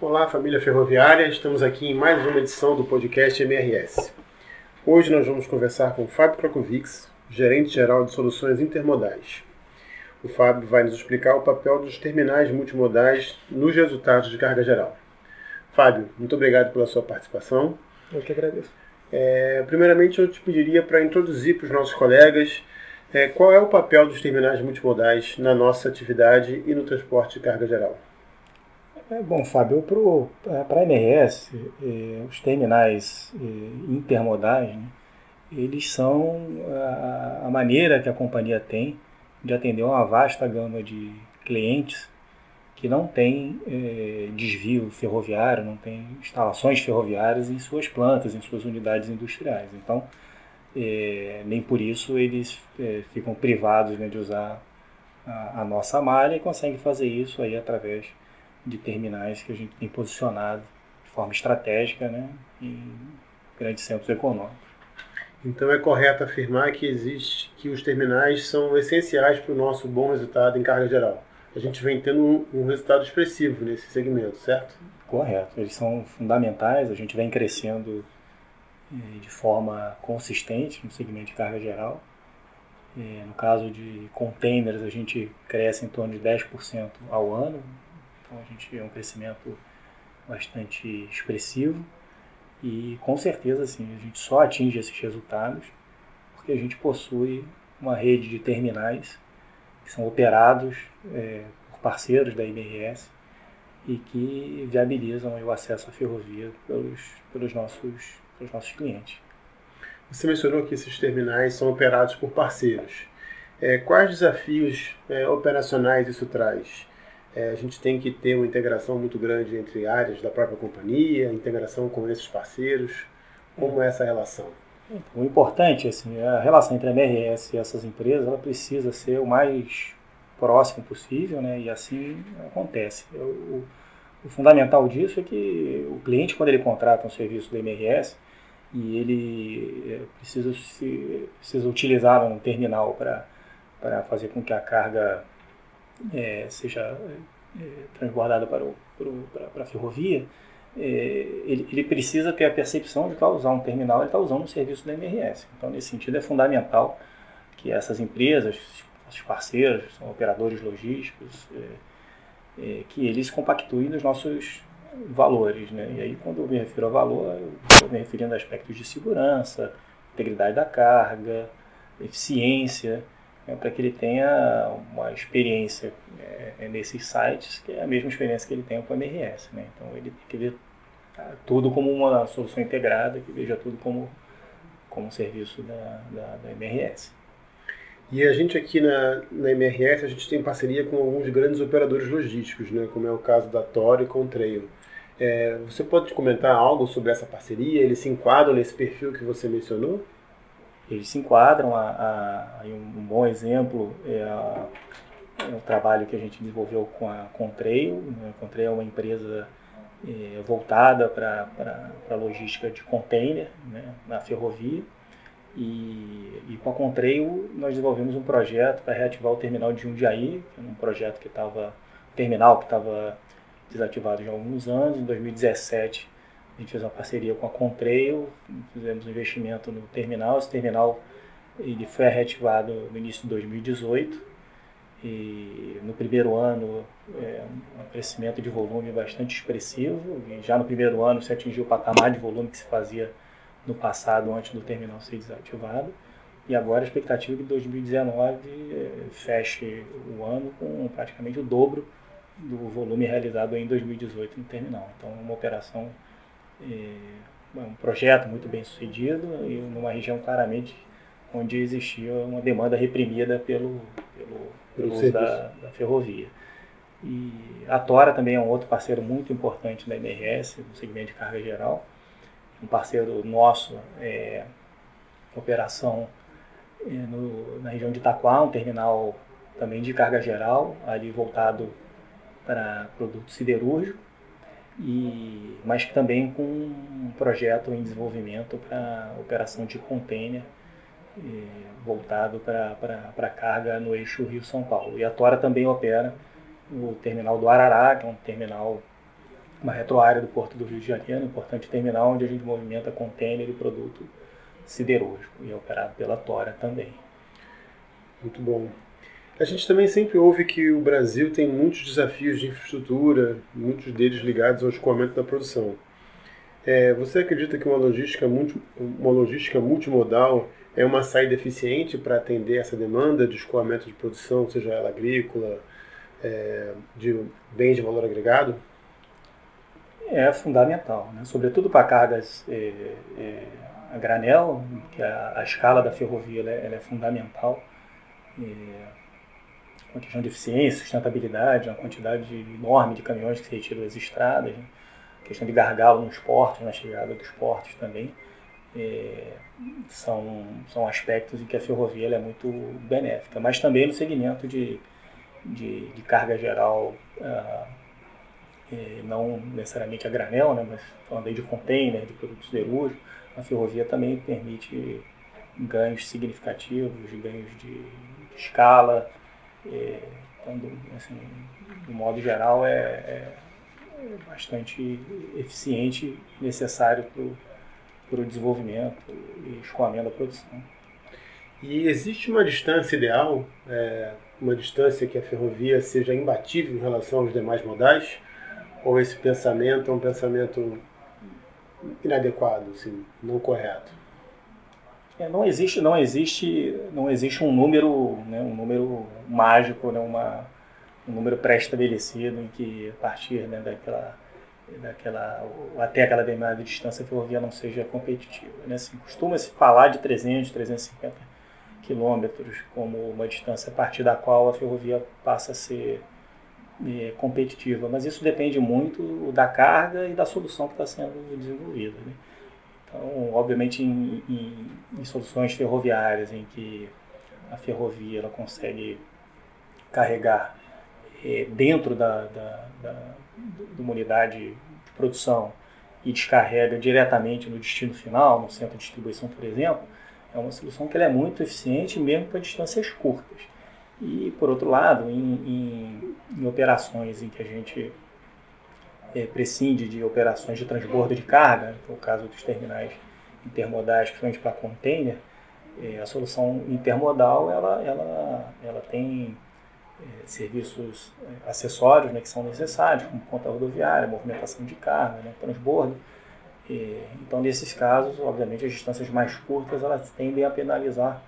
Olá, família ferroviária. Estamos aqui em mais uma edição do podcast MRS. Hoje nós vamos conversar com Fábio Krakovics, gerente geral de soluções intermodais. O Fábio vai nos explicar o papel dos terminais multimodais nos resultados de carga geral. Fábio, muito obrigado pela sua participação. Eu que agradeço. É, primeiramente, eu te pediria para introduzir para os nossos colegas é, qual é o papel dos terminais multimodais na nossa atividade e no transporte de carga geral. É, bom, Fábio, para a MRS, eh, os terminais eh, intermodais, né, eles são a, a, maneira que a companhia tem de atender uma vasta gama de clientes que não tem eh, desvio ferroviário, não tem instalações ferroviárias em suas plantas, em suas unidades industriais. Então, nem por isso eles ficam privados né, de usar a, a nossa malha e conseguem fazer isso aí através de terminais que a gente tem posicionado de forma estratégica né, em grandes centros econômicos. Então é correto afirmar que existe que os terminais são essenciais para o nosso bom resultado em carga geral. A gente vem tendo um, um resultado expressivo nesse segmento, certo? Correto. Eles são fundamentais. A gente vem crescendo eh, de forma consistente no segmento de carga geral. Eh, no caso de containers, a gente cresce em torno de 10% ao ano, então a gente é um crescimento bastante expressivo e com certeza assim, a gente só atinge esses resultados porque a gente possui uma rede de terminais que são operados é, por parceiros da IBRS e que viabilizam o acesso à ferrovia pelos, pelos, nossos, pelos nossos clientes. Você mencionou que esses terminais são operados por parceiros. É, quais desafios é, operacionais isso traz? É, a gente tem que ter uma integração muito grande entre áreas da própria companhia, integração com esses parceiros. Como é essa relação? O importante, assim, a relação entre a MRS e essas empresas, ela precisa ser o mais próximo possível, né? E assim acontece. O, o fundamental disso é que o cliente, quando ele contrata um serviço da MRS e ele é, precisa, se, precisa utilizar um terminal para fazer com que a carga é, seja é, transbordada para, o, para, para a ferrovia, é, ele, ele, precisa ter a percepção de que ao usar um terminal, ele está usando um serviço da MRS. Então, nesse sentido, é fundamental que essas empresas, os parceiros, são operadores logísticos, é, é, que eles compactuem nos nossos valores. Né? E aí, quando eu me refiro a valor, eu estou me referindo a aspectos de segurança, integridade da carga, eficiência, é, para que ele tenha uma experiência é, nesses sites, que é a mesma experiência que ele tem com o MRS. Né? Então ele tem que ver tá, tudo como uma solução integrada, que veja tudo como, como serviço da, da, da MRS. E a gente aqui na, na MRS, a gente tem parceria com alguns grandes operadores logísticos, né? como é o caso da Tor e Contrail. É, você pode comentar algo sobre essa parceria? Eles se enquadram nesse perfil que você mencionou? Eles se enquadram. A, a, um bom exemplo é, a, é, o trabalho que a gente desenvolveu com a Contrail. Né? A Contrail é uma empresa é, voltada para a logística de container né? na ferrovia. E, e, com a Contrail nós desenvolvemos um projeto para reativar o terminal de Jundiaí, que um projeto que estava, terminal que estava desativado já há alguns anos. Em 2017 a gente fez uma parceria com a Contrail, fizemos um investimento no terminal. Esse terminal ele foi reativado no início de 2018 e no primeiro ano é, um crescimento de volume bastante expressivo e já no primeiro ano se atingiu o patamar de volume que se fazia no passado antes do terminal ser desativado e agora a expectativa é que 2019 é, feche o ano com praticamente o dobro do volume realizado em 2018 no terminal. Então, é uma operação um projeto muito bem sucedido e numa região claramente onde existia uma demanda reprimida pelo, pelo, pelo uso da, da, ferrovia. E a Tora também é um outro parceiro muito importante da MRS, no segmento de carga geral. Um parceiro nosso, é, operação é, no, na região de Itaquá, um terminal também de carga geral, ali voltado para produto siderúrgico e, mas também com um projeto em desenvolvimento para operação de container voltado para carga no eixo Rio-São Paulo. E a Tora também opera o terminal do Arará, que é um terminal uma retroárea do Porto do Rio de Janeiro, um importante terminal onde a gente movimenta container e produto siderúrgico e é operado pela Tora também. Muito bom. A gente também sempre ouve que o Brasil tem muitos desafios de infraestrutura, muitos deles ligados ao escoamento da produção. É, você acredita que uma logística, multi, uma logística multimodal é uma saída eficiente para atender essa demanda de escoamento de produção, seja ela agrícola, é, de bens de valor agregado? É fundamental, né? sobretudo para cargas é, é, a granel, que a, a, escala da ferrovia ela é, ela é fundamental. Questão de eficiência, sustentabilidade, uma quantidade enorme de caminhões que se retiram das estradas, né? questão de gargalo nos portos, na chegada dos portos também, é, são, são aspectos em que a ferrovia é muito benéfica, mas também no segmento de, de, de carga geral, ah, é, não necessariamente a granel, né, mas falando aí de container, de produtos siderúrgicos, a ferrovia também permite ganhos significativos, ganhos de escala, é, então, assim, do modo geral, é, é, bastante eficiente, necessário para o desenvolvimento e escoamento da produção. E existe uma distância ideal, é, uma distância que a ferrovia seja imbatível em relação aos demais modais? Ou esse pensamento é um pensamento inadequado, assim, não correto? É, não existe, não existe, não existe um número, né, um número mágico, né, uma, um número pré-estabelecido em que a partir né, daquela, daquela, até aquela determinada distância a ferrovia não seja competitiva. Né? Assim, Costuma-se falar de 300, 350 quilômetros como uma distância a partir da qual a ferrovia passa a ser é, competitiva, mas isso depende muito da carga e da solução que está sendo desenvolvida. Né? Então, obviamente, em, em, em, soluções ferroviárias em que a ferrovia ela consegue carregar é, dentro da, da, da, de uma unidade de produção e descarrega diretamente no destino final, no centro de distribuição, por exemplo, é uma solução que é muito eficiente mesmo para distâncias curtas. E, por outro lado, em, em operações em que a gente é, prescinde de operações de transbordo de carga, que é o caso dos terminais intermodais, principalmente para container, é, a solução intermodal ela, ela, ela tem é, serviços é, acessórios né, que são necessários, como conta rodoviária, movimentação de carga, né, transbordo. É, então, nesses casos, obviamente, as distâncias mais curtas elas tendem a penalizar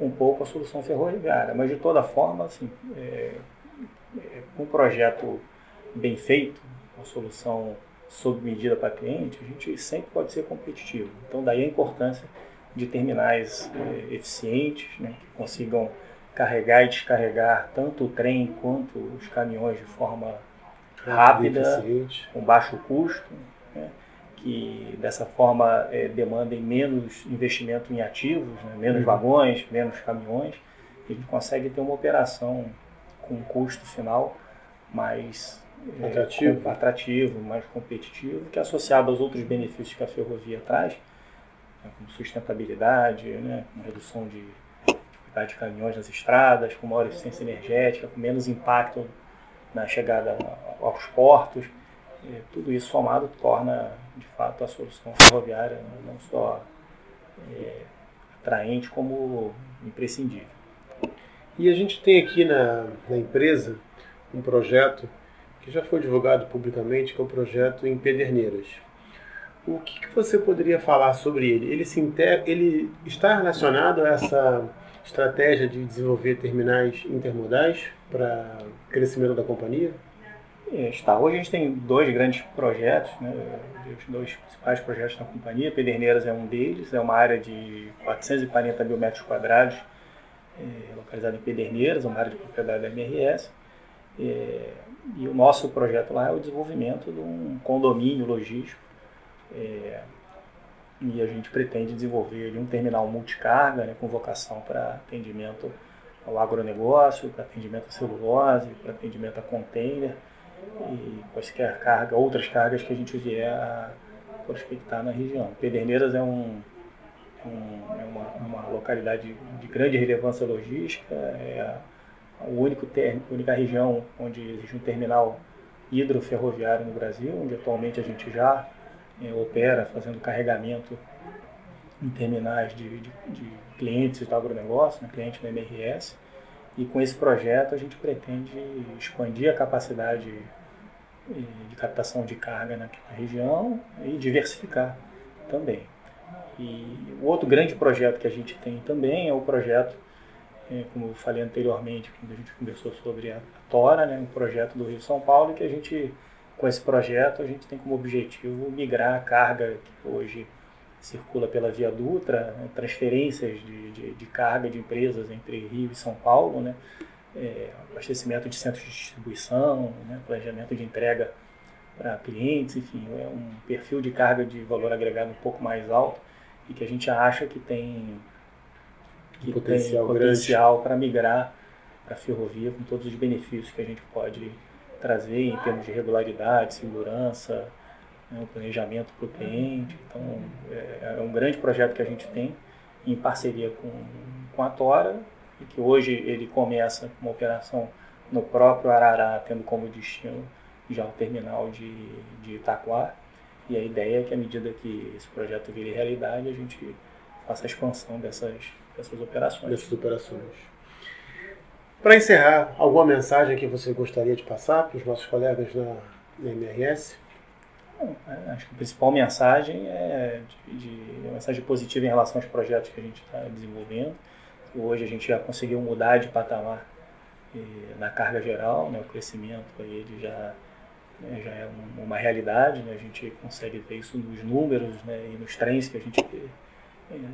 um pouco a solução ferroviária, mas de toda forma, assim, é, é, um projeto bem feito, uma solução sob medida para cliente, a gente sempre pode ser competitivo. Então, daí a importância de terminais é, eficientes, né, que consigam carregar e descarregar tanto o trem quanto os caminhões de forma rápida, com baixo custo, né, que dessa forma é, demandem menos investimento em ativos, né, menos uhum. vagões, menos caminhões, e a gente consegue ter uma operação com custo final mais atrativo. É, atrativo, mais competitivo, que é associado aos outros benefícios que a ferrovia traz, né, como sustentabilidade, né, redução de de caminhões nas estradas, com maior eficiência energética, com menos impacto na chegada aos portos. Tudo isso somado torna, de fato, a solução ferroviária não só é, atraente, como imprescindível. E a gente tem aqui na, na empresa um projeto que já foi divulgado publicamente, que é o projeto em Pederneiras. O que, que você poderia falar sobre ele? Ele, se inter... ele está relacionado a essa estratégia de desenvolver terminais intermodais para crescimento da companhia? É, está. Hoje a gente tem dois grandes projetos, né? os dois principais projetos na companhia. Pederneiras é um deles, é uma área de 440 mil metros quadrados, é, localizada em Pederneiras, uma área de propriedade da MRS. É, e o nosso projeto lá é o desenvolvimento de um condomínio logístico. É, e a gente pretende desenvolver um terminal multicarga, né, com vocação para atendimento ao agronegócio, para atendimento a celulose, para atendimento a container e quaisquer carga, outras cargas que a gente vier a prospectar na região. Pederneiras é, um, um, é uma, uma, localidade de grande relevância logística, é a, único ter, única região onde existe um terminal hidroferroviário no Brasil, onde atualmente a gente já é, opera fazendo carregamento em terminais de, de, de clientes do agronegócio, né, cliente da MRS. E com esse projeto a gente pretende expandir a capacidade eh, de captação de carga na região e diversificar também. E o outro grande projeto que a gente tem também é o projeto, é, como eu falei anteriormente, quando a gente conversou sobre a Tora, né, um projeto do Rio São Paulo, que a gente, com esse projeto, a gente tem como objetivo migrar a carga que hoje circula pela Via Dutra, né, transferências de, de, de, carga de empresas entre Rio e São Paulo, né, é, abastecimento de centros de distribuição, né, planejamento de entrega para clientes, enfim, é um perfil de carga de valor agregado um pouco mais alto e que a gente acha que tem, que potencial, tem potencial para migrar para a ferrovia com todos os benefícios que a gente pode trazer em termos de regularidade, segurança, né, planejamento para o cliente. Então, é, é, um grande projeto que a gente tem em parceria com, com a Tora e que hoje ele começa com uma operação no próprio Arará, tendo como destino já o terminal de, de Itaquá. E a ideia é que, à medida que esse projeto vire realidade, a gente faça a expansão dessas, dessas operações. Dessas operações. Para encerrar, alguma mensagem que você gostaria de passar para os nossos colegas na, na MRS? É, acho que a principal mensagem é de, de, uma mensagem positiva em relação aos projetos que a gente está desenvolvendo. Hoje a gente já conseguiu mudar de patamar eh, na carga geral, né, o crescimento ele já né, já é uma realidade, né, a gente consegue ver isso nos números né, e nos trens que a gente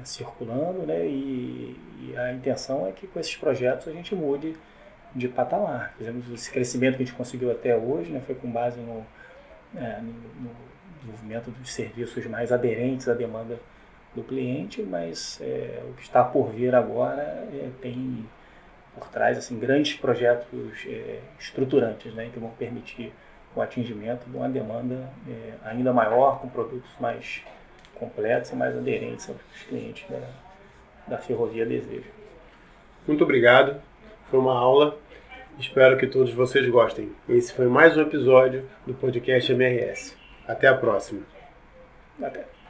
circulando, né, e, e, a intenção é que com esses projetos a gente mude de patamar. Fizemos esse crescimento que a gente conseguiu até hoje, né, foi com base no, é, no desenvolvimento dos serviços mais aderentes à demanda do cliente, mas é, o que está por vir agora é, tem por trás assim grandes projetos é, estruturantes, né, que vão permitir o atingimento de uma demanda é, ainda maior, com produtos mais completos e mais aderentes aos clientes da, da Ferrovia Desejo. Muito obrigado, foi uma aula. Espero que todos vocês gostem. Esse foi mais um episódio do podcast MRS. Até a próxima. Até.